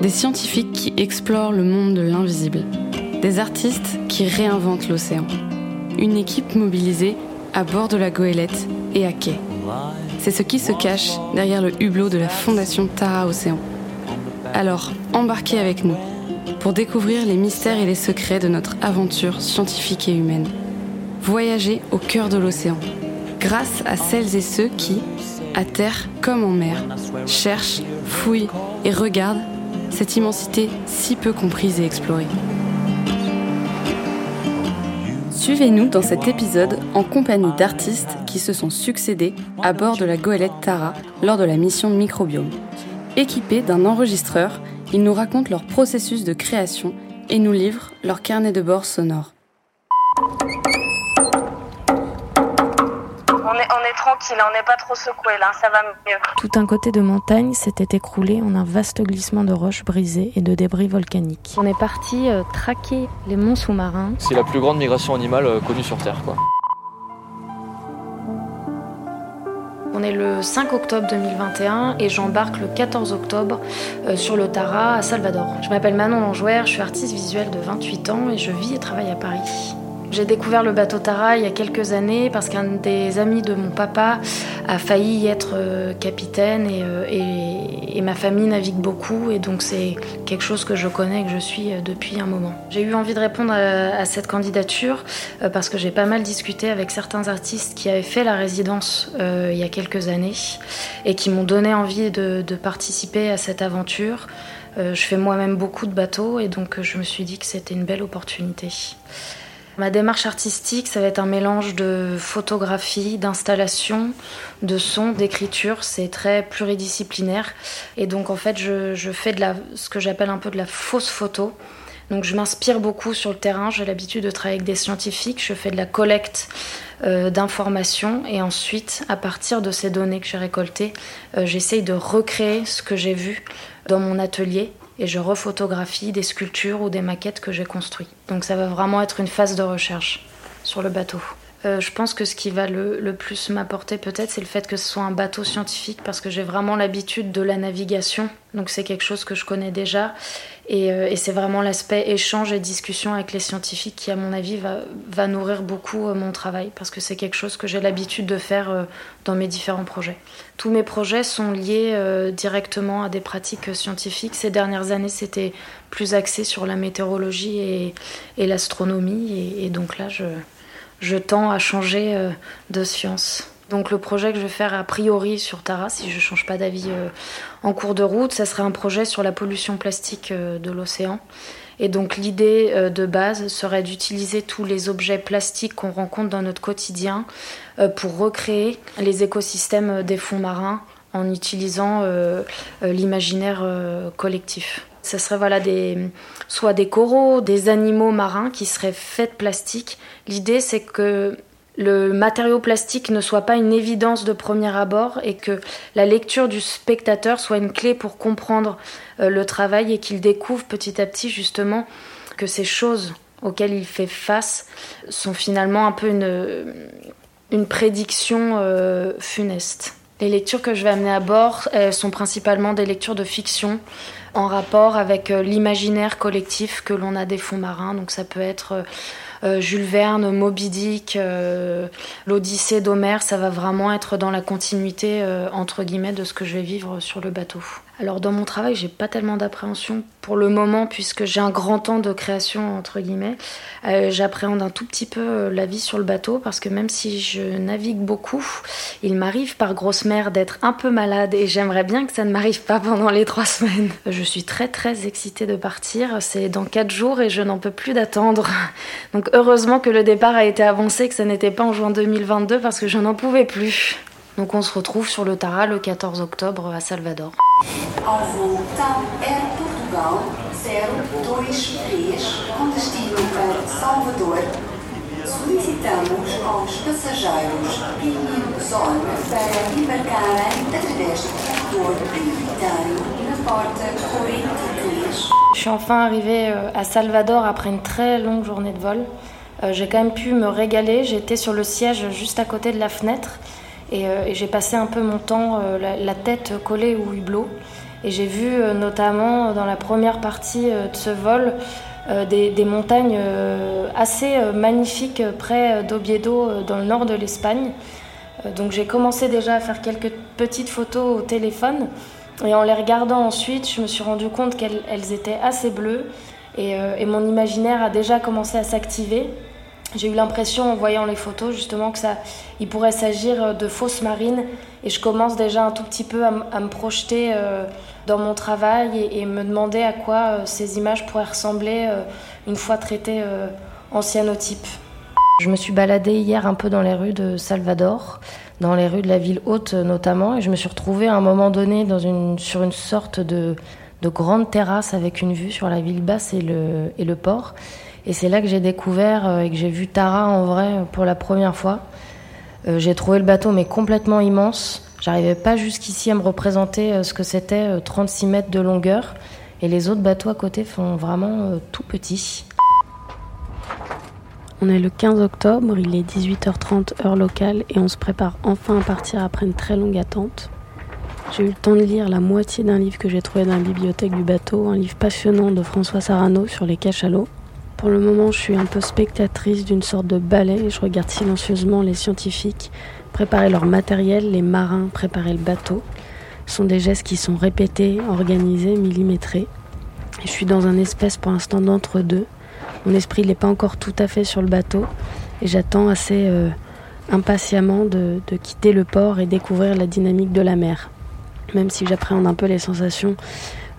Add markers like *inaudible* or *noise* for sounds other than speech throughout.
Des scientifiques qui explorent le monde de l'invisible. Des artistes qui réinventent l'océan. Une équipe mobilisée à bord de la goélette et à quai. C'est ce qui se cache derrière le hublot de la fondation Tara Océan. Alors, embarquez avec nous pour découvrir les mystères et les secrets de notre aventure scientifique et humaine. Voyager au cœur de l'océan, grâce à celles et ceux qui, à terre comme en mer, cherchent, fouillent et regardent cette immensité si peu comprise et explorée. Suivez-nous dans cet épisode en compagnie d'artistes qui se sont succédés à bord de la goélette Tara lors de la mission Microbiome. Équipés d'un enregistreur, ils nous racontent leur processus de création et nous livrent leur carnet de bord sonore. Est, tranquille, on n'est pas trop secoué là, ça va mieux. Tout un côté de montagne s'était écroulé en un vaste glissement de roches brisées et de débris volcaniques. On est parti euh, traquer les monts sous-marins. C'est la plus grande migration animale euh, connue sur Terre, quoi. On est le 5 octobre 2021 et j'embarque le 14 octobre euh, sur le Tara à Salvador. Je m'appelle Manon Langouer, je suis artiste visuelle de 28 ans et je vis et travaille à Paris. J'ai découvert le bateau Tara il y a quelques années parce qu'un des amis de mon papa a failli être euh, capitaine euh, et, ma famille navigue beaucoup et donc c'est quelque chose que je connais et que je suis euh, depuis un moment. J'ai eu envie de répondre à, cette candidature parce que j'ai pas mal discuté avec certains artistes qui avaient fait la résidence il y a quelques années et qui m'ont donné envie de, participer à cette aventure. je fais moi-même beaucoup de bateaux et donc je me suis dit que c'était une belle opportunité. Ma démarche artistique, ça va être un mélange de photographie, d'installation, de son, d'écriture. C'est très pluridisciplinaire. Et donc, en fait, je, fais de la, ce que j'appelle un peu de la fausse photo. Donc, je m'inspire beaucoup sur le terrain. J'ai l'habitude de travailler avec des scientifiques. Je fais de la collecte euh, d'informations. Et ensuite, à partir de ces données que j'ai récoltées, euh, j'essaye de recréer ce que j'ai vu dans mon atelier et je refotographie des sculptures ou des maquettes que j'ai construites. Donc ça va vraiment être une phase de recherche sur le bateau. Euh, je pense que ce qui va le, le plus m'apporter peut-être, c'est le fait que ce soit un bateau scientifique parce que j'ai vraiment l'habitude de la navigation. Donc c'est quelque chose que je connais déjà. Euh, et, c'est vraiment l'aspect échange et discussion avec les scientifiques qui, à mon avis, va, nourrir beaucoup euh, mon travail parce que c'est quelque chose que j'ai l'habitude de faire euh, dans mes différents projets. Tous mes projets sont liés directement à des pratiques scientifiques. Ces dernières années, c'était plus axé sur la météorologie et, l'astronomie. Et, et, donc là, je, je tends à changer de science. Donc le projet que je vais faire a priori sur Tara, si je ne change pas d'avis euh, en cours de route, ça serait un projet sur la pollution plastique euh, de l'océan. Et donc l'idée euh, de base serait d'utiliser tous les objets plastiques qu'on rencontre dans notre quotidien pour recréer les écosystèmes des fonds marins en utilisant l'imaginaire collectif. Ce serait voilà des soit des coraux, des animaux marins qui seraient faits de plastique. L'idée c'est que le matériau plastique ne soit pas une évidence de premier abord et que la lecture du spectateur soit une clé pour comprendre euh, le travail et qu'il découvre petit à petit justement que ces choses auxquelles il fait face sont finalement un peu une, prédiction euh, funeste. Les lectures que je vais amener à bord sont principalement des lectures de fiction en rapport avec euh, l'imaginaire collectif que l'on a des fonds marins. Donc ça peut être Jules Verne, Moby Dick, euh, l'Odyssée d'Homère, ça va vraiment être dans la continuité euh, entre guillemets de ce que je vais vivre sur le bateau. Alors dans mon travail, j'ai pas tellement d'appréhension pour le moment puisque j'ai un grand temps de création entre guillemets. J'appréhende un tout petit peu la vie sur le bateau parce que même si je navigue beaucoup, il m'arrive par grosse mer d'être un peu malade et j'aimerais bien que ça ne m'arrive pas pendant les trois *laughs* semaines. Je suis très très excitée de partir. C'est dans quatre jours et je n'en peux plus d'attendre. Donc heureusement que le départ a été avancé, que ça n'était pas en juin 2022 parce que je n'en pouvais plus. Donc on se retrouve sur le Tara le 14 octobre à Salvador. Salvador. je suis enfin arrivée euh, à Salvador après une très longue journée de vol. Euh, j'ai quand même pu me régaler. J'étais sur le siège juste à côté de la fenêtre et, euh, j'ai passé un peu mon temps la, tête collée au hublot. Et j'ai vu notamment dans la première partie de ce vol des, montagnes assez magnifiques près d'Oviedo dans le nord de l'Espagne. donc j'ai commencé déjà à faire quelques petites photos au téléphone. Et en les regardant ensuite, je me suis rendu compte qu'elles étaient assez bleues euh, et, mon imaginaire a déjà commencé à s'activer. J'ai eu l'impression en voyant les photos justement que ça, il pourrait s'agir de fausses marines et je commence déjà un tout petit peu à, me projeter euh, dans mon travail et, me demander à quoi euh, ces images pourraient ressembler une fois traitées en cyanotype. Je me suis baladée hier un peu dans les rues de Salvador dans les rues de la ville haute notamment, et je me suis retrouvée à un moment donné sur une sorte de, de grande terrasse avec une vue sur la ville basse et le port. Et c'est là que j'ai découvert euh, et que j'ai vu Tara en vrai pour la première fois. Euh, j'ai trouvé le bateau mais complètement immense. J'arrivais pas jusqu'ici à me représenter euh, ce que c'était 36 mètres de longueur. Et les autres bateaux à côté font vraiment tout petit. On est le 15 octobre, il est 18h30 heure locale et on se prépare enfin à partir après une très longue attente. J'ai eu le temps de lire la moitié d'un livre que j'ai trouvé dans la bibliothèque du bateau, un livre passionnant de François Sarano sur les cachalots. Pour le moment, je suis un peu spectatrice d'une sorte de ballet et je regarde silencieusement les scientifiques préparer leur matériel, les marins préparer le bateau. Ce sont des gestes qui sont répétés, organisés, millimétrés. Je suis dans un espèce pour l'instant d'entre-deux mon esprit n'est pas encore tout à fait sur le bateau et j'attends assez euh, impatiemment de, quitter le port et découvrir la dynamique de la mer. Même si j'appréhende un peu les sensations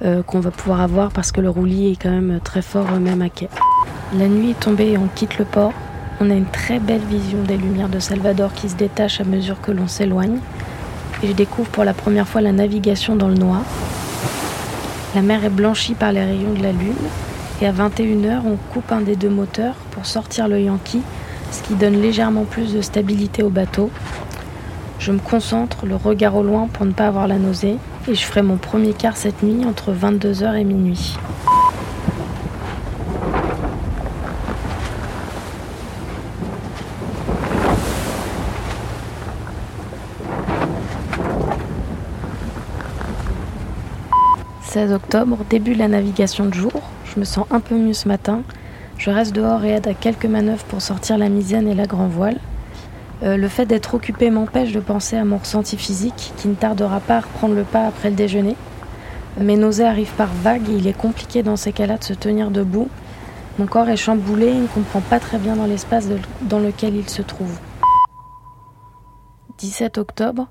euh, qu'on va pouvoir avoir parce que le roulis est quand même très fort euh, même à quai. La nuit est tombée et on quitte le port. On a une très belle vision des lumières de Salvador qui se détachent à mesure que l'on s'éloigne. Et je découvre pour la première fois la navigation dans le noir. La mer est blanchie par les rayons de la lune et à 21h, on coupe un des deux moteurs pour sortir le Yankee, ce qui donne légèrement plus de stabilité au bateau. Je me concentre, le regard au loin pour ne pas avoir la nausée, et je ferai mon premier quart cette nuit entre 22h et minuit. 16 octobre, début de la navigation de jour. Je me sens un peu mieux ce matin. Je reste dehors et aide à quelques manœuvres pour sortir la misaine et la grand voile. Euh, le fait d'être occupé m'empêche de penser à mon ressenti physique qui ne tardera pas à reprendre le pas après le déjeuner. Mes nausées arrivent par vagues et il est compliqué dans ces cas-là de se tenir debout. Mon corps est chamboulé et ne comprend pas très bien dans l'espace dans lequel il se trouve. 17 octobre,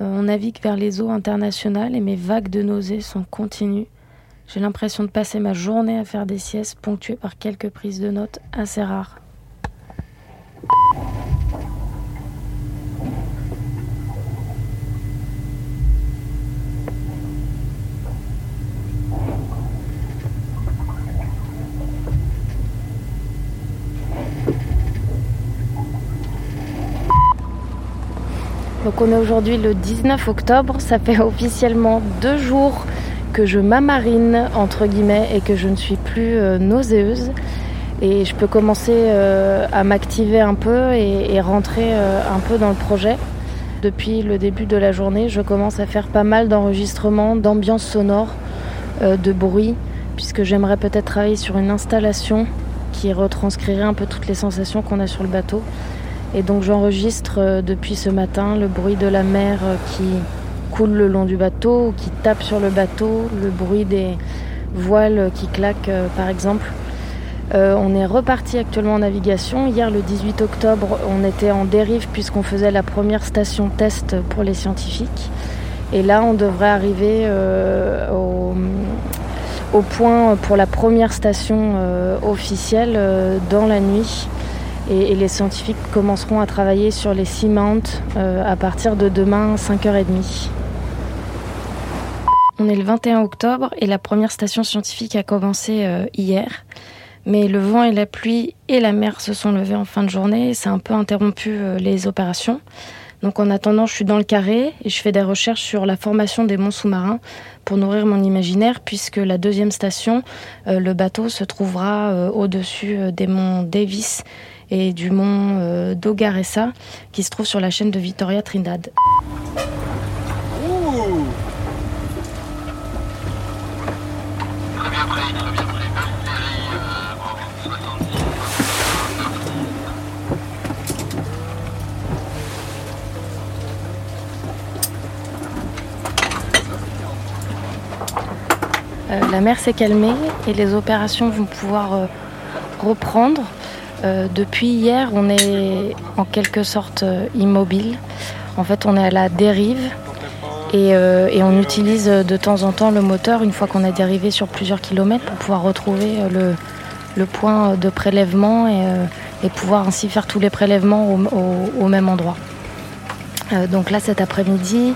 on navigue vers les eaux internationales et mes vagues de nausées sont continues. J'ai l'impression de passer ma journée à faire des siestes ponctuées par quelques prises de notes assez rares. Donc on est aujourd'hui le 19 octobre, ça fait officiellement deux jours que je m'amarine entre guillemets et que je ne suis plus euh, nauséeuse et je peux commencer euh, à m'activer un peu et, rentrer euh, un peu dans le projet. Depuis le début de la journée, je commence à faire pas mal d'enregistrements, d'ambiance sonore, de bruit, puisque j'aimerais peut-être travailler sur une installation qui retranscrirait un peu toutes les sensations qu'on a sur le bateau. Et donc j'enregistre depuis ce matin le bruit de la mer qui coule le long du bateau, qui tape sur le bateau, le bruit des voiles qui claquent euh, par exemple. Euh, on est reparti actuellement en navigation. Hier, le 18 octobre, on était en dérive puisqu'on faisait la première station test pour les scientifiques. Et là, on devrait arriver euh, au, point pour la première station officielle dans la nuit. Et, les scientifiques commenceront à travailler sur les Seamounts à partir de demain 5h30. On est le 21 octobre et la première station scientifique a commencé euh, hier. Mais le vent et la pluie et la mer se sont levés en fin de journée et ça a un peu interrompu euh, les opérations. Donc en attendant, je suis dans le carré et je fais des recherches sur la formation des monts sous-marins pour nourrir mon imaginaire puisque la deuxième station, euh, le bateau, se trouvera au-dessus des monts Davis et du mont euh, d'Ogaressa qui se trouve sur la chaîne de Victoria Trinidad. Euh, la mer s'est calmée et les opérations vont pouvoir euh, reprendre depuis hier, on est en quelque sorte immobile. En fait, on est à la dérive euh, et, on utilise de temps en temps le moteur une fois qu'on est dérivé sur plusieurs kilomètres pour pouvoir retrouver euh, le, point de prélèvement euh, et, pouvoir ainsi faire tous les prélèvements au, même endroit. donc là cet après-midi,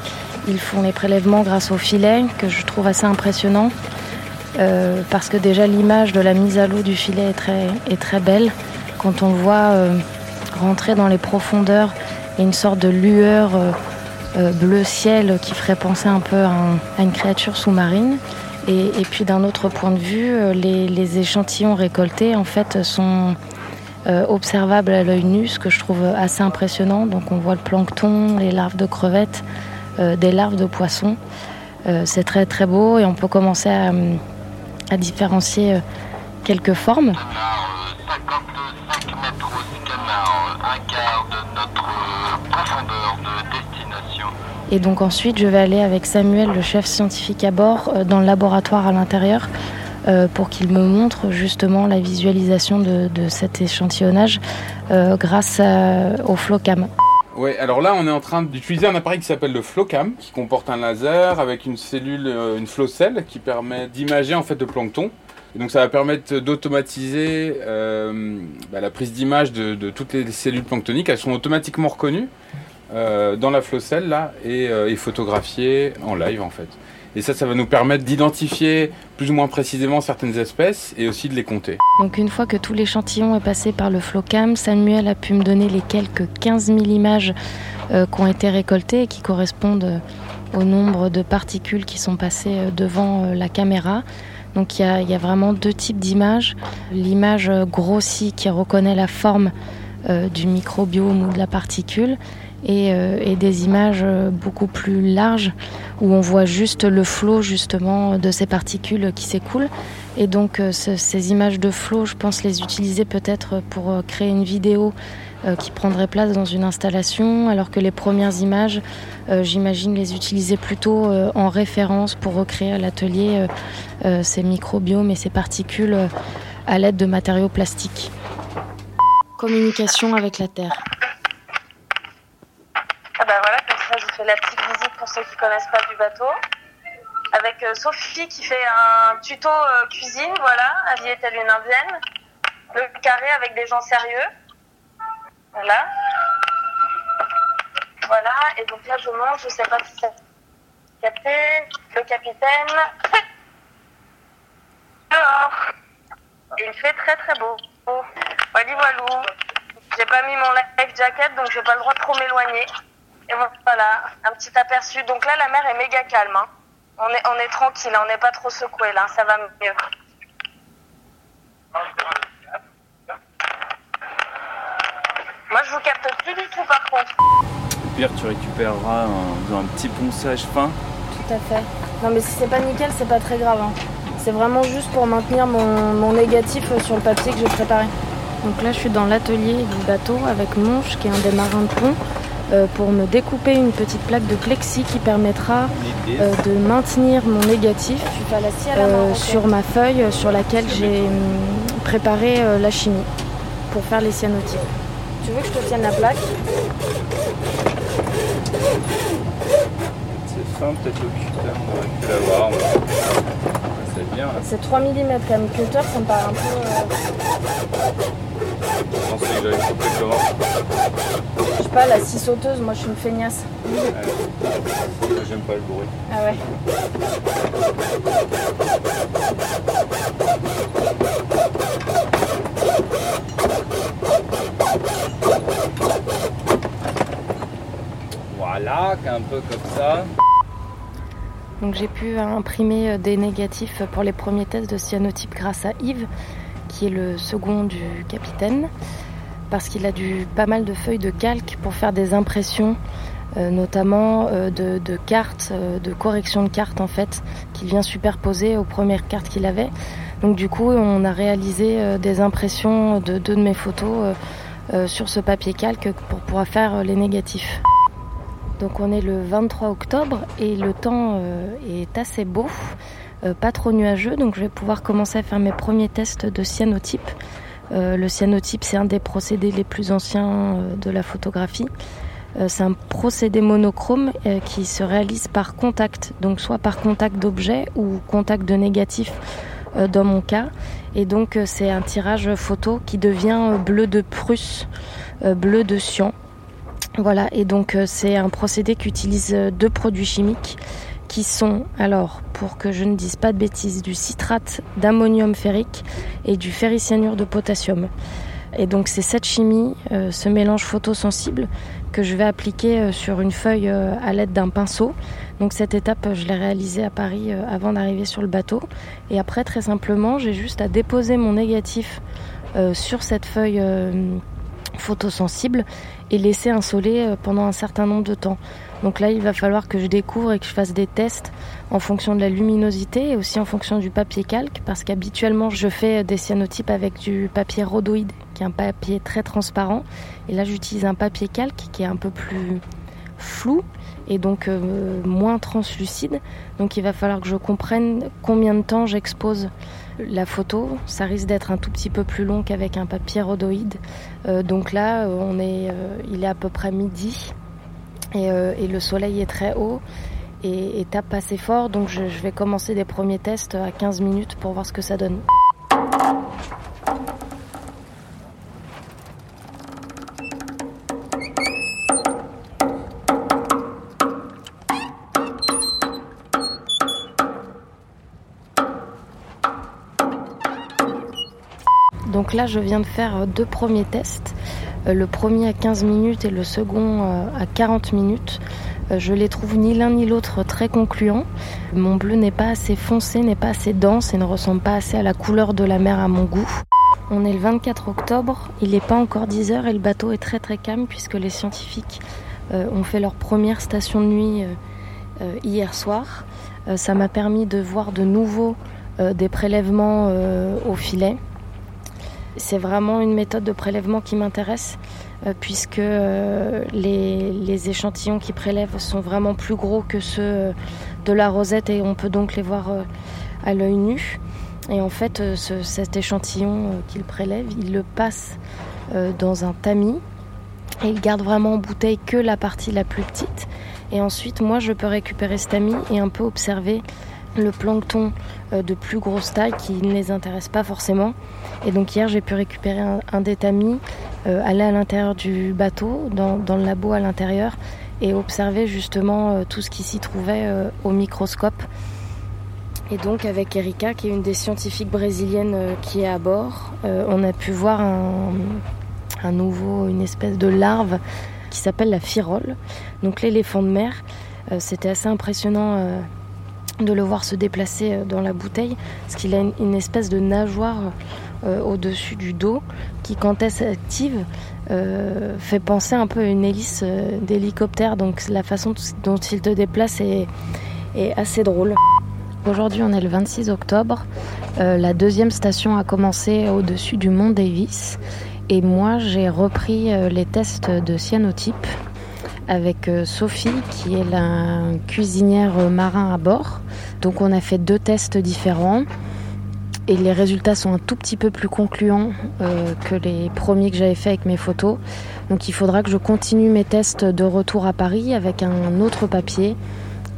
ils font les prélèvements grâce au filet que je trouve assez impressionnant parce que déjà l'image de la mise à l'eau du filet est très belle. Quand on voit rentrer dans les profondeurs une sorte de lueur euh, bleu ciel qui ferait penser un peu à, une créature sous-marine. Et, puis d'un autre point de vue, euh, les, échantillons récoltés en fait sont euh, observables à l'œil nu, ce que je trouve assez impressionnant. Donc on voit le plancton, les larves de crevettes, des larves de poissons. c'est très très beau et on peut commencer à différencier quelques formes. Et donc ensuite, je vais aller avec Samuel, le chef scientifique à bord, euh, dans le laboratoire à l'intérieur euh, pour qu'il me montre justement la visualisation de, cet échantillonnage euh, grâce au Flowcam. Oui, alors là, on est en train d'utiliser un appareil qui s'appelle le Flowcam, qui comporte un laser avec une cellule, une flow cell, qui permet d'imager en fait le plancton donc ça va permettre d'automatiser bah, la prise d'image de, toutes les cellules planctoniques. Elles sont automatiquement reconnues euh, dans la flowcell là et, euh, photographiées en live en fait. Et ça, ça va nous permettre d'identifier plus ou moins précisément certaines espèces et aussi de les compter. Donc une fois que tout l'échantillon est passé par le Flowcam, Samuel a pu me donner les quelques 15 000 images qui ont été récoltées et qui correspondent au nombre de particules qui sont passées devant la caméra. Donc il y, a, vraiment deux types d'images. L'image grossie qui reconnaît la forme euh, du microbiome ou de la particule euh, et, des images beaucoup plus larges où on voit juste le flot justement de ces particules qui s'écoulent. Et donc euh, ces images de flot, je pense les utiliser peut-être pour créer une vidéo euh, qui prendraient place dans une installation, alors que les premières images, euh, j'imagine les utiliser plutôt euh, en référence pour recréer à l'atelier ces microbiomes et ces particules à l'aide de matériaux plastiques. Communication avec la Terre. Ah bah voilà, comme je vous fais la petite visite pour ceux qui connaissent pas du bateau. Avec Sophie qui fait un tuto cuisine, voilà, habillée telle une indienne. Le carré avec des gens sérieux. Voilà. Voilà, et donc là je monte, je sais pas si c'est capté, le capitaine. *laughs* Et il fait très très beau. Voilà, voilou. J'ai pas mis mon life jacket, donc j'ai pas le droit de trop m'éloigner. Et voilà, un petit aperçu. Donc là, la mer est méga calme. Hein. On, est, on est tranquille, on n'est pas trop secoué là, ça va mieux. Moi, je vous capte plus du tout, par contre. Au pire, tu récupéreras un, un petit ponçage fin. Tout à fait. Non, mais si c'est pas nickel, c'est pas très grave. Hein. C'est vraiment juste pour maintenir mon, négatif sur le papier que j'ai préparé. Donc là, je suis dans l'atelier du bateau avec Monche, qui est un des marins de pont, euh, pour me découper une petite plaque de plexi qui permettra euh, de maintenir mon négatif euh, sur ma feuille sur laquelle j'ai préparé la chimie pour faire les cyanotypes. Tu veux que je te tienne la plaque? C'est fin, peut-être le cutter, on aurait pu l'avoir. C'est bien. C'est 3 mm quand même. Cutter, ça me paraît un peu. Euh... Je comment sais pas, la scie sauteuse, moi je suis une feignasse. Ouais. J'aime pas le bruit. Ah ouais. Voilà, un peu comme ça. Donc j'ai pu imprimer euh, des négatifs pour les premiers tests de cyanotype grâce à Yves, qui est le second du capitaine, parce qu'il a dû pas mal de feuilles de calque pour faire des impressions, euh, notamment euh, de, cartes, de correction de cartes en fait, qu'il vient superposer aux premières cartes qu'il avait. Donc du coup, on a réalisé des impressions de deux de mes photos sur ce papier calque pour pouvoir faire les négatifs. Donc on est le 23 octobre et le temps euh, est assez beau. Euh, pas trop nuageux, donc je vais pouvoir commencer à faire mes premiers tests de cyanotype. Euh, le cyanotype, c'est un des procédés les plus anciens de la photographie. c'est un procédé monochrome qui se réalise par contact, donc soit par contact d'objet ou contact de négatif dans mon cas. Et donc c'est un tirage photo qui devient bleu de Prusse, bleu de cyan. Voilà, et donc c'est un procédé qui utilise deux produits chimiques qui sont, alors, pour que je ne dise pas de bêtises, du citrate d'ammonium ferrique et du ferricyanure de potassium. Et donc c'est cette chimie, euh, ce mélange photosensible que je vais appliquer euh, sur une feuille euh, à l'aide d'un pinceau. Donc cette étape, je l'ai réalisée à Paris avant d'arriver sur le bateau. Et après, très simplement, j'ai juste à déposer mon négatif sur cette feuille photosensible et laisser insoler pendant un certain nombre de temps. Donc là, il va falloir que je découvre et que je fasse des tests en fonction de la luminosité et aussi en fonction du papier calque, parce qu'habituellement, je fais des cyanotypes avec du papier rhodoïde, qui est un papier très transparent. Et là, j'utilise un papier calque qui est un peu plus flou et donc euh, moins translucide. Donc il va falloir que je comprenne combien de temps j'expose la photo. Ça risque d'être un tout petit peu plus long qu'avec un papier rhodoïde. Euh, donc là, on est, il est à peu près midi. Euh, et, le soleil est très haut et, tape assez fort. Donc je, je vais commencer des premiers tests à 15 minutes pour voir ce que ça donne. Donc là, je viens de faire deux premiers tests. Euh, le premier à 15 minutes et le second euh, à 40 minutes. Euh, je les trouve ni l'un ni l'autre très concluants. Mon bleu n'est pas assez foncé, n'est pas assez dense et ne ressemble pas assez à la couleur de la mer à mon goût. On est le 24 octobre, il n'est pas encore 10 heures et le bateau est très très calme puisque les scientifiques ont fait leur première station de nuit hier soir. ça m'a permis de voir de nouveau des prélèvements au filet. C'est vraiment une méthode de prélèvement qui m'intéresse euh, puisque euh, les, échantillons qui prélèvent sont vraiment plus gros que ceux euh, de la rosette et on peut donc les voir à l'œil nu. Et en fait, cet échantillon qu'il prélève, il le passe dans un tamis et il garde vraiment en bouteille que la partie la plus petite. Et ensuite, moi, je peux récupérer ce tamis et un peu observer le plancton de plus grosse taille qui ne les intéresse pas forcément. Et donc hier j'ai pu récupérer un, des tamis, euh, aller à l'intérieur du bateau, dans, le labo à l'intérieur, et observer justement euh, tout ce qui s'y trouvait euh, au microscope. Et donc avec Erika, qui est une des scientifiques brésiliennes qui est à bord, on a pu voir un nouveau, une espèce de larve qui s'appelle la firole, donc l'éléphant de mer. C'était assez impressionnant de le voir se déplacer euh, dans la bouteille, parce qu'il a une, espèce de nageoire euh, au-dessus du dos qui, quand elle s'active, euh, fait penser un peu à une hélice d'hélicoptère. Donc la façon dont il te déplace est, assez drôle. Aujourd'hui, on est le 26 octobre. la deuxième station a commencé au-dessus du mont Davis. Et moi, j'ai repris les tests de cyanotype avec euh, Sophie, qui est la cuisinière euh, marin à bord. Donc on a fait deux tests différents et les résultats sont un tout petit peu plus concluants euh, que les premiers que j'avais fait avec mes photos. Donc il faudra que je continue mes tests de retour à Paris avec un autre papier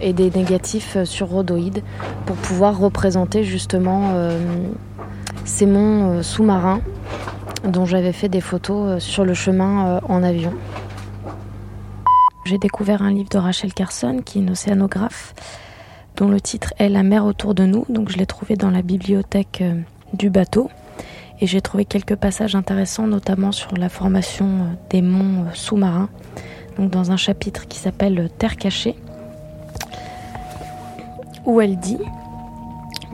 et des négatifs sur rhodoïde pour pouvoir représenter justement ces monts sous-marins dont j'avais fait des photos sur le chemin en avion. J'ai découvert un livre de Rachel Carson, qui est une océanographe, dont le titre est La mer autour de nous. Donc je l'ai trouvé dans la bibliothèque euh, du bateau. Et j'ai trouvé quelques passages intéressants, notamment sur la formation euh, des monts euh, sous-marins. Donc dans un chapitre qui s'appelle Terre cachée, où elle dit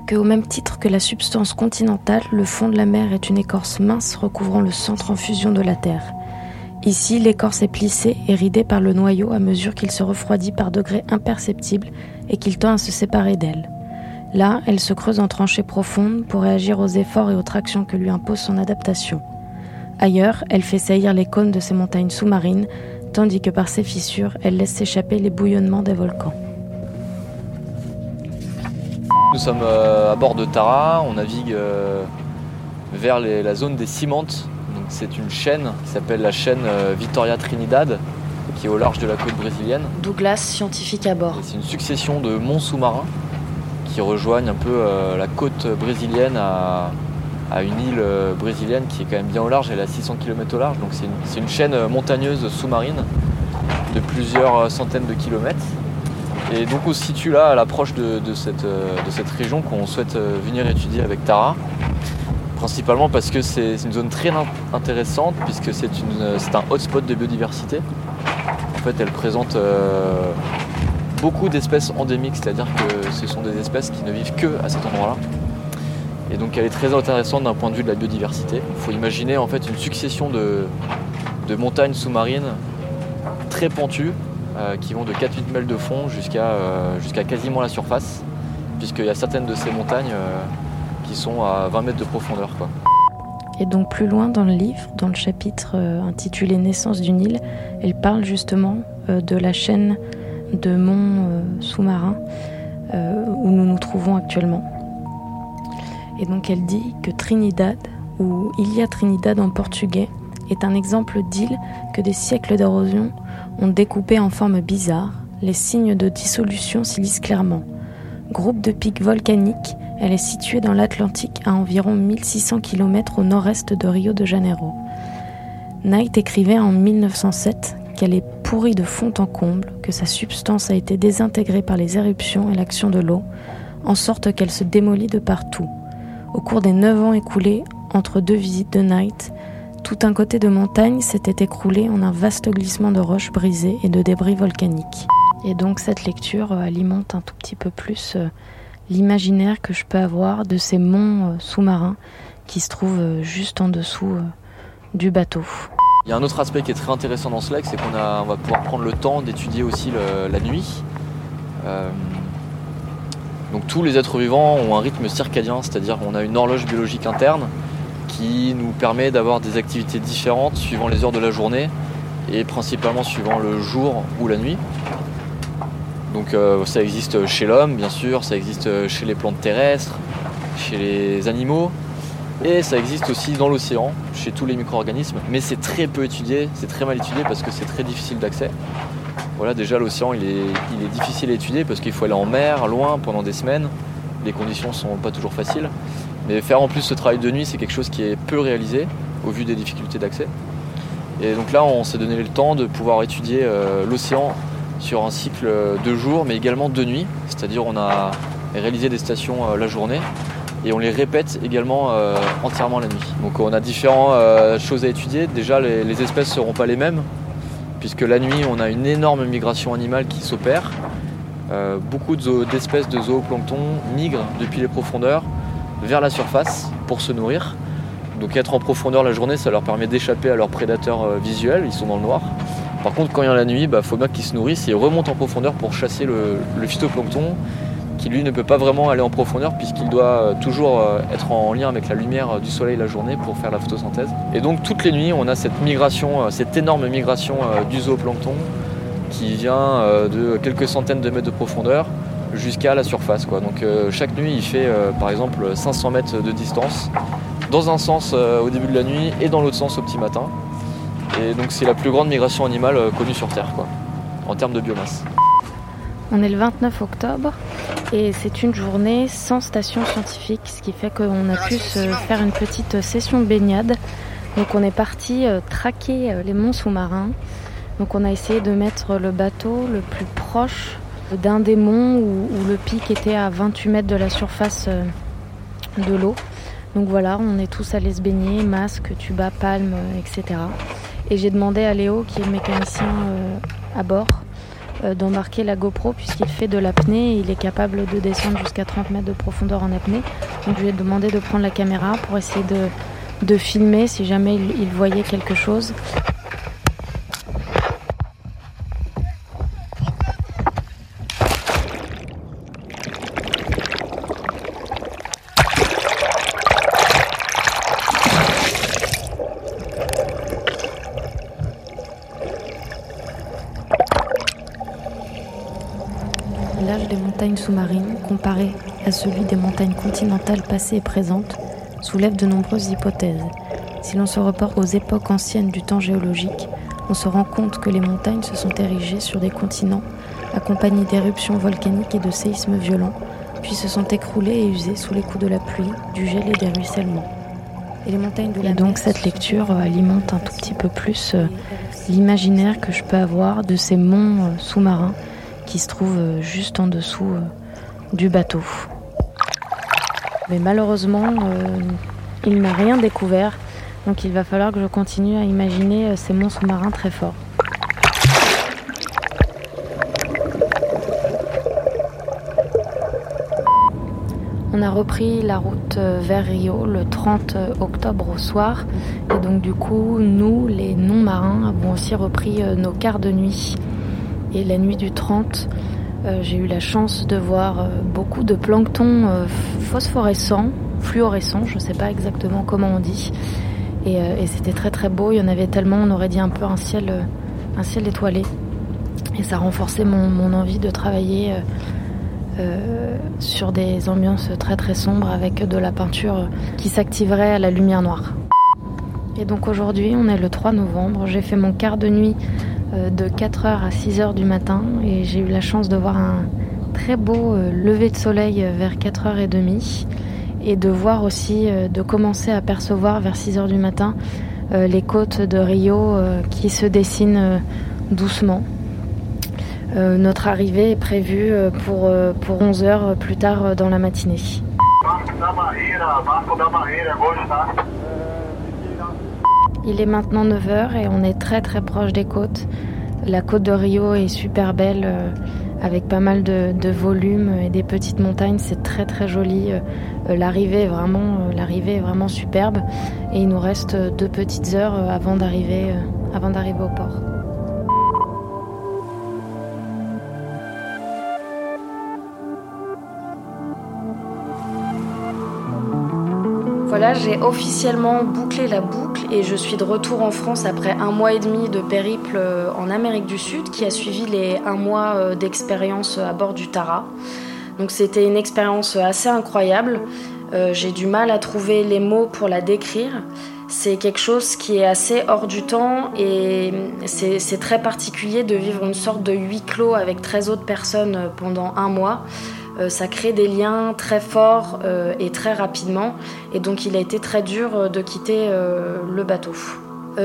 que au même titre que la substance continentale, le fond de la mer est une écorce mince recouvrant le centre en fusion de la Terre. Ici, l'écorce est plissée et ridée par le noyau à mesure qu'il se refroidit par degrés imperceptibles et qu'il tend à se séparer d'elle. Là, elle se creuse en tranchées profondes pour réagir aux efforts et aux tractions que lui impose son adaptation. Ailleurs, elle fait saillir les cônes de ses montagnes sous-marines, tandis que par ses fissures, elle laisse s'échapper les bouillonnements des volcans. Nous sommes euh, à bord de Tara, on navigue euh, vers la zone des Cimantes. C'est une chaîne qui s'appelle la chaîne euh, Victoria Trinidad, qui est au large de la côte brésilienne. Douglas, scientifique à bord. C'est une succession de monts sous-marins qui rejoignent un peu euh, la côte brésilienne à, à une île euh, brésilienne qui est quand même bien au large, elle est à 600 km au large. Donc c'est une, chaîne montagneuse sous-marine de plusieurs centaines de kilomètres. Et donc on se situe là à l'approche de, de cette, de cette région qu'on souhaite venir étudier avec Tara. Principalement parce que c'est une zone très in- intéressante puisque c'est un hotspot de biodiversité. En fait, elle présente euh, beaucoup d'espèces endémiques, c'est-à-dire que ce sont des espèces qui ne vivent que à cet endroit-là. Et donc elle est très intéressante d'un point de vue de la biodiversité. Il faut imaginer en fait une succession de, montagnes sous-marines très pentues euh, qui vont de 4-8 mètres de fond jusqu'à euh, jusqu'à quasiment la surface, puisqu'il y a certaines de ces montagnes qui sont à 20 mètres de profondeur. Et donc plus loin dans le livre, dans le chapitre euh, intitulé Naissance d'une île, elle parle justement euh, de la chaîne de monts euh, sous-marins où nous nous trouvons actuellement. Et donc elle dit que Trinidad, ou Ilha Trinidad en portugais, est un exemple d'île que des siècles d'érosion ont découpé en forme bizarre. Les signes de dissolution s'y lisent clairement. Groupe de pics volcaniques, elle est située dans l'Atlantique à environ 1600 km au nord-est de Rio de Janeiro. Knight écrivait en 1907 qu'elle est pourrie de fond en comble, que sa substance a été désintégrée par les éruptions et l'action de l'eau, en sorte qu'elle se démolit de partout. Au cours des neuf ans écoulés entre deux visites de Knight, tout un côté de montagne s'était écroulé en un vaste glissement de roches brisées et de débris volcaniques. Et donc cette lecture euh, alimente un tout petit peu plus euh, l'imaginaire que je peux avoir de ces monts euh, sous-marins qui se trouvent juste en dessous du bateau. Il y a un autre aspect qui est très intéressant dans ce lac, c'est qu'on va pouvoir prendre le temps d'étudier aussi la nuit. Donc tous les êtres vivants ont un rythme circadien, c'est-à-dire qu'on a une horloge biologique interne qui nous permet d'avoir des activités différentes suivant les heures de la journée et principalement suivant le jour ou la nuit. Donc euh, ça existe chez l'homme, bien sûr, ça existe chez les plantes terrestres, chez les animaux, et ça existe aussi dans l'océan, chez tous les micro-organismes, mais c'est très peu étudié, c'est très mal étudié parce que c'est très difficile d'accès. Voilà, déjà l'océan il est, il est difficile à étudier parce qu'il faut aller en mer, loin, pendant des semaines. Les conditions sont pas toujours faciles. Mais faire en plus ce travail de nuit, c'est quelque chose qui est peu réalisé au vu des difficultés d'accès. Et donc là, on s'est donné le temps de pouvoir étudier euh, l'océan sur un cycle de jour, mais également de nuit. C'est-à-dire on a réalisé des stations euh, la journée et on les répète également euh, entièrement la nuit. Donc on a différentes euh, choses à étudier. Déjà, les, espèces ne seront pas les mêmes, puisque la nuit, on a une énorme migration animale qui s'opère. Euh, beaucoup d'espèces de zooplancton migrent depuis les profondeurs vers la surface pour se nourrir. Donc être en profondeur la journée, ça leur permet d'échapper à leurs prédateurs euh, visuels, ils sont dans le noir. Par contre, quand il y a la nuit, il faut bien qu'ils se nourrissent et ils remontent en profondeur pour chasser le, phytoplancton qui lui ne peut pas vraiment aller en profondeur puisqu'il doit euh, toujours euh, être en lien avec la lumière euh, du soleil la journée pour faire la photosynthèse. Et donc toutes les nuits, on a cette migration, cette énorme migration du zooplancton qui vient de quelques centaines de mètres de profondeur jusqu'à la surface. Donc chaque nuit, il fait par exemple 500 mètres de distance dans un sens au début de la nuit et dans l'autre sens au petit matin. Et donc c'est la plus grande migration animale euh, connue sur Terre quoi, en termes de biomasse. On est le 29 octobre et c'est une journée sans station scientifique, ce qui fait qu'on a pu se faire une petite session de baignade. Donc on est parti euh, traquer euh, les monts sous-marins. Donc on a essayé de mettre le bateau le plus proche d'un des monts où, le pic était à 28 mètres de la surface euh, de l'eau. Donc voilà, on est tous allés se baigner, masque, tuba, palme, euh, etc. Et j'ai demandé à Léo, qui est mécanicien euh, à bord, euh, d'embarquer la GoPro puisqu'il fait de l'apnée et il est capable de descendre jusqu'à 30 mètres de profondeur en apnée. Donc je lui ai demandé de prendre la caméra pour essayer de, filmer si jamais il voyait quelque chose. Comparé à celui des montagnes continentales passées et présentes soulève de nombreuses hypothèses. Si l'on se reporte aux époques anciennes du temps géologique, on se rend compte que les montagnes se sont érigées sur des continents accompagnés d'éruptions volcaniques et de séismes violents, puis se sont écroulées et usées sous les coups de la pluie, du gel et des ruissellements. Et, les montagnes de donc cette lecture euh, alimente un tout petit peu plus euh, l'imaginaire que je peux avoir de ces monts euh, sous-marins qui se trouvent juste en dessous du bateau. Mais malheureusement, il n'a rien découvert, donc il va falloir que je continue à imaginer ces monts sous-marins très forts. On a repris la route euh, vers Rio le 30 octobre au soir. Et donc du coup, nous, les non-marins, avons aussi repris euh, nos quarts de nuit. Et la nuit du 30, euh, j'ai eu la chance de voir beaucoup de plancton phosphorescent, fluorescent, je ne sais pas exactement comment on dit. Et, c'était très très beau, il y en avait tellement, on aurait dit un peu un ciel, un ciel étoilé. Et ça renforçait mon, envie de travailler euh, sur des ambiances très très sombres avec de la peinture qui s'activerait à la lumière noire. Et donc aujourd'hui, on est le 3 novembre. J'ai fait mon quart de nuit euh, de 4h à 6h du matin et j'ai eu la chance de voir un très beau euh, lever de soleil vers 4h30 et de voir aussi, de commencer à percevoir vers 6h du matin les côtes de Rio qui se dessinent doucement. Euh, notre arrivée est prévue euh, pour, euh, pour 11 heures plus tard dans la matinée. Il est maintenant 9h et on est très très proche des côtes. La côte de Rio est super belle avec pas mal de, de volume et des petites montagnes. C'est très très joli. L'arrivée est vraiment, l'arrivée est vraiment superbe et il nous reste deux petites heures avant d'arriver au port. Voilà, j'ai officiellement bouclé la boucle et je suis de retour en France après un mois et demi de périple euh, en Amérique du Sud qui a suivi les un mois euh, d'expérience à bord du Tara. Donc c'était une expérience assez incroyable. Euh, j'ai du mal à trouver les mots pour la décrire. C'est quelque chose qui est assez hors du temps et c'est très particulier de vivre une sorte de huis clos avec 13 autres personnes pendant un mois. Euh, ça crée des liens très forts euh, et très rapidement. Et donc il a été très dur euh, de quitter le bateau.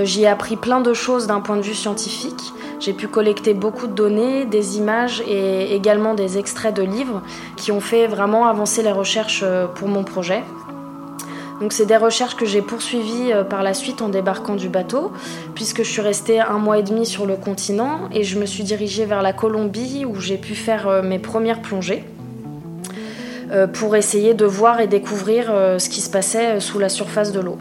J'y ai appris plein de choses d'un point de vue scientifique. J'ai pu collecter beaucoup de données, des images et également des extraits de livres qui ont fait vraiment avancer les recherches pour mon projet. Donc c'est des recherches que j'ai poursuivies par la suite en débarquant du bateau, puisque je suis restée un mois et demi sur le continent et je me suis dirigée vers la Colombie où j'ai pu faire mes premières plongées. Euh, pour essayer de voir et découvrir euh, ce qui se passait euh, sous la surface de l'eau.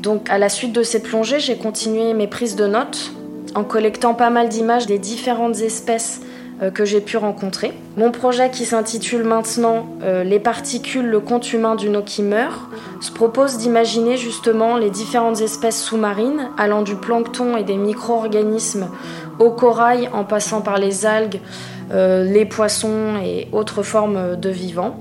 Donc à la suite de ces plongées, j'ai continué mes prises de notes en collectant pas mal d'images des différentes espèces que j'ai pu rencontrer. Mon projet qui s'intitule maintenant Les particules, le compte humain d'une eau qui meurt se propose d'imaginer justement les différentes espèces sous-marines allant du plancton et des micro-organismes au corail en passant par les algues, les poissons et autres formes de vivants.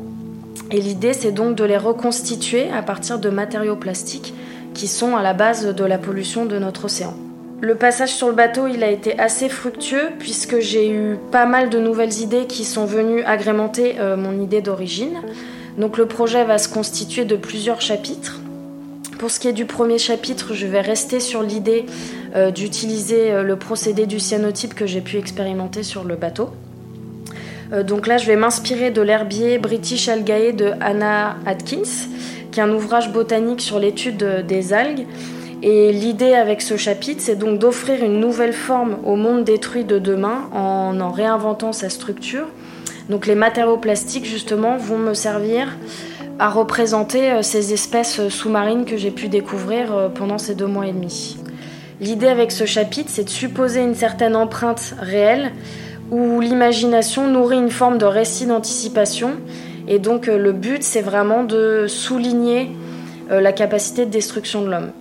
Et l'idée, c'est donc de les reconstituer à partir de matériaux plastiques qui sont à la base de la pollution de notre océan. Le passage sur le bateau, il a été assez fructueux puisque j'ai eu pas mal de nouvelles idées qui sont venues agrémenter euh, mon idée d'origine. Donc le projet va se constituer de plusieurs chapitres. Pour ce qui est du premier chapitre, je vais rester sur l'idée euh, d'utiliser le procédé du cyanotype que j'ai pu expérimenter sur le bateau. Euh, donc là, je vais m'inspirer de l'herbier British Algae de Anna Atkins, qui est un ouvrage botanique sur l'étude des algues. Et l'idée avec ce chapitre, c'est donc d'offrir une nouvelle forme au monde détruit de demain en en réinventant sa structure. Donc les matériaux plastiques, justement, vont me servir à représenter euh, ces espèces sous-marines que j'ai pu découvrir euh, pendant ces deux mois et demi. L'idée avec ce chapitre, c'est de supposer une certaine empreinte réelle où l'imagination nourrit une forme de récit d'anticipation. Et donc euh, le but, c'est vraiment de souligner euh, la capacité de destruction de l'homme.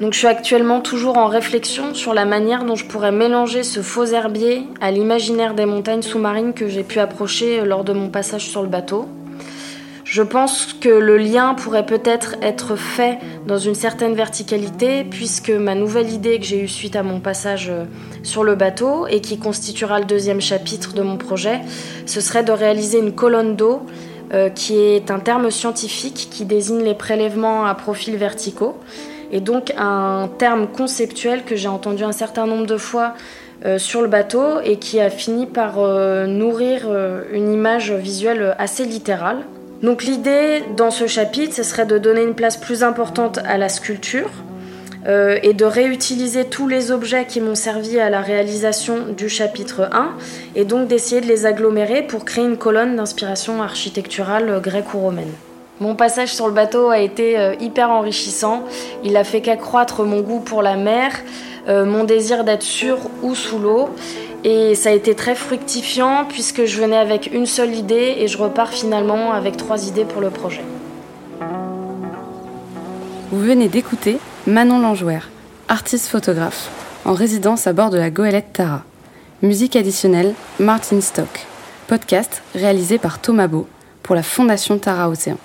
Donc je suis actuellement toujours en réflexion sur la manière dont je pourrais mélanger ce faux herbier à l'imaginaire des montagnes sous-marines que j'ai pu approcher euh, lors de mon passage sur le bateau. Je pense que le lien pourrait peut-être être fait dans une certaine verticalité, puisque ma nouvelle idée que j'ai eue suite à mon passage euh, sur le bateau et qui constituera le deuxième chapitre de mon projet, ce serait de réaliser une colonne d'eau euh, qui est un terme scientifique qui désigne les prélèvements à profil verticaux et donc un terme conceptuel que j'ai entendu un certain nombre de fois euh, sur le bateau et qui a fini par nourrir une image visuelle assez littérale. Donc l'idée dans ce chapitre, ce serait de donner une place plus importante à la sculpture, euh, et de réutiliser tous les objets qui m'ont servi à la réalisation du chapitre 1 et donc d'essayer de les agglomérer pour créer une colonne d'inspiration architecturale gréco-romaine. Mon passage sur le bateau a été euh, hyper enrichissant. Il a fait qu'accroître mon goût pour la mer, euh, mon désir d'être sur ou sous l'eau. Et ça a été très fructifiant puisque je venais avec une seule idée et je repars finalement avec trois idées pour le projet. Vous venez d'écouter Manon Langouer, artiste photographe, en résidence à bord de la goélette Tara. Musique additionnelle, Martin Stock. Podcast réalisé par Thomas Beau pour la Fondation Tara Océan.